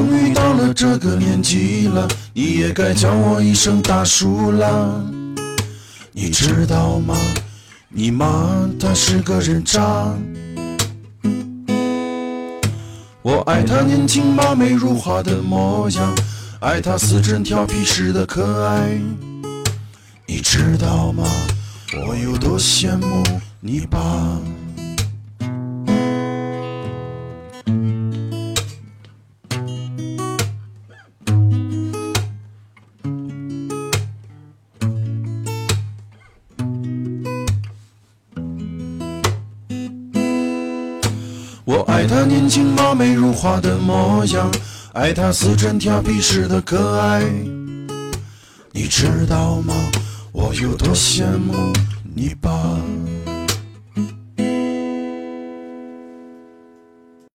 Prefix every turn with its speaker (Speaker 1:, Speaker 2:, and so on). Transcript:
Speaker 1: 终于到了这个年纪了，你也该叫我一声大叔了。你知道吗？你妈她是个人渣。我爱她年轻貌美如花的模样，爱她死真调皮时的可爱。你知道吗？我有多羡慕你爸。我爱她年轻貌美如花的模样，爱她死真调皮时的可爱。你知道吗？我有多羡慕。